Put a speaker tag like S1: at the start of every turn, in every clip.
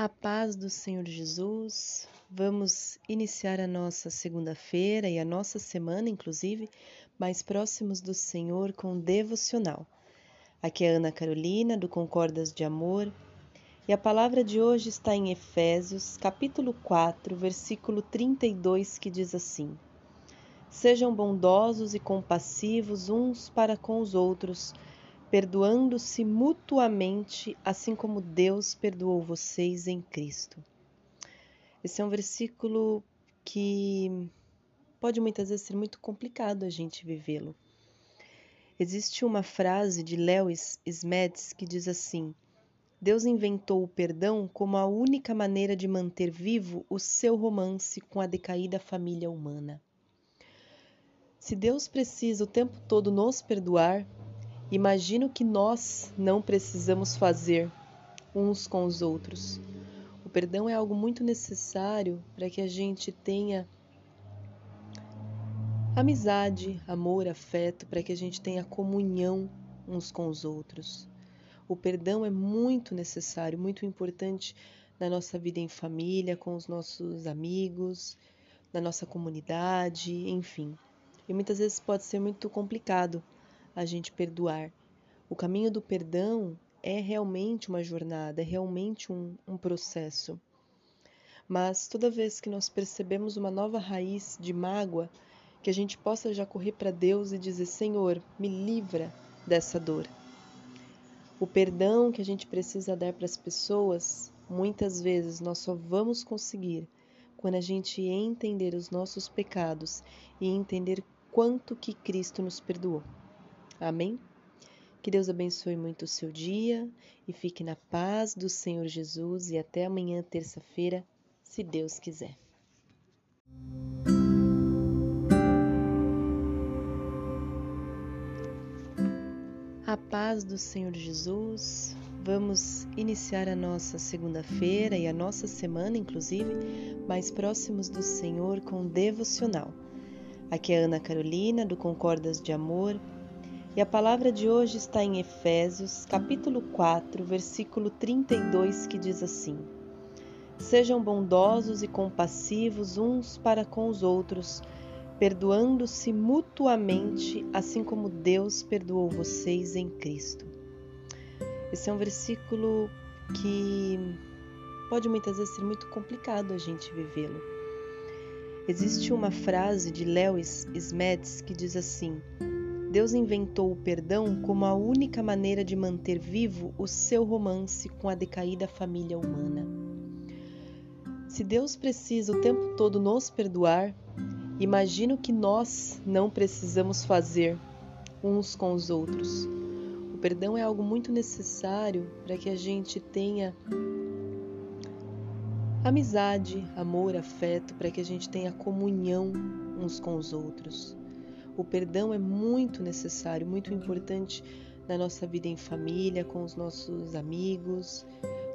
S1: A paz do Senhor Jesus. Vamos iniciar a nossa segunda-feira e a nossa semana, inclusive, mais próximos do Senhor com devocional. Aqui é Ana Carolina, do Concordas de Amor, e a palavra de hoje está em Efésios, capítulo 4, versículo 32, que diz assim: Sejam bondosos e compassivos uns para com os outros perdoando-se mutuamente, assim como Deus perdoou vocês em Cristo. Esse é um versículo que pode muitas vezes ser muito complicado a gente vivê-lo. Existe uma frase de Lewis Smets que diz assim: Deus inventou o perdão como a única maneira de manter vivo o seu romance com a decaída família humana. Se Deus precisa o tempo todo nos perdoar, Imagino que nós não precisamos fazer uns com os outros. O perdão é algo muito necessário para que a gente tenha amizade, amor, afeto, para que a gente tenha comunhão uns com os outros. O perdão é muito necessário, muito importante na nossa vida em família, com os nossos amigos, na nossa comunidade, enfim. E muitas vezes pode ser muito complicado a gente perdoar. O caminho do perdão é realmente uma jornada, é realmente um, um processo. Mas toda vez que nós percebemos uma nova raiz de mágoa, que a gente possa já correr para Deus e dizer: Senhor, me livra dessa dor. O perdão que a gente precisa dar para as pessoas, muitas vezes nós só vamos conseguir quando a gente entender os nossos pecados e entender quanto que Cristo nos perdoou. Amém? Que Deus abençoe muito o seu dia e fique na paz do Senhor Jesus e até amanhã, terça-feira, se Deus quiser. A paz do Senhor Jesus. Vamos iniciar a nossa segunda-feira e a nossa semana, inclusive, mais próximos do Senhor com devocional. Aqui é Ana Carolina, do Concordas de Amor e a palavra de hoje está em Efésios, capítulo 4, versículo 32, que diz assim: Sejam bondosos e compassivos uns para com os outros, perdoando-se mutuamente, assim como Deus perdoou vocês em Cristo. Esse é um versículo que pode muitas vezes ser muito complicado a gente vivê-lo. Existe uma frase de Lewis Smets que diz assim: Deus inventou o perdão como a única maneira de manter vivo o seu romance com a decaída família humana. Se Deus precisa o tempo todo nos perdoar, imagino que nós não precisamos fazer uns com os outros. O perdão é algo muito necessário para que a gente tenha amizade, amor, afeto, para que a gente tenha comunhão uns com os outros. O perdão é muito necessário, muito importante na nossa vida em família, com os nossos amigos,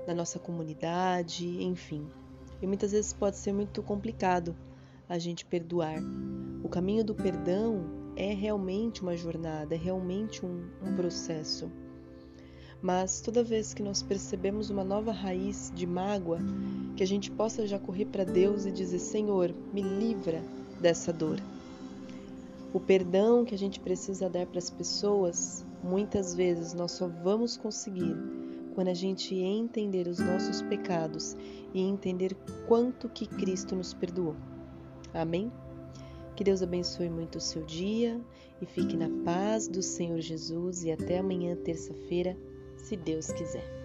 S1: na nossa comunidade, enfim. E muitas vezes pode ser muito complicado a gente perdoar. O caminho do perdão é realmente uma jornada, é realmente um, um processo. Mas toda vez que nós percebemos uma nova raiz de mágoa, que a gente possa já correr para Deus e dizer: Senhor, me livra dessa dor. O perdão que a gente precisa dar para as pessoas, muitas vezes nós só vamos conseguir quando a gente entender os nossos pecados e entender quanto que Cristo nos perdoou. Amém? Que Deus abençoe muito o seu dia e fique na paz do Senhor Jesus e até amanhã, terça-feira, se Deus quiser.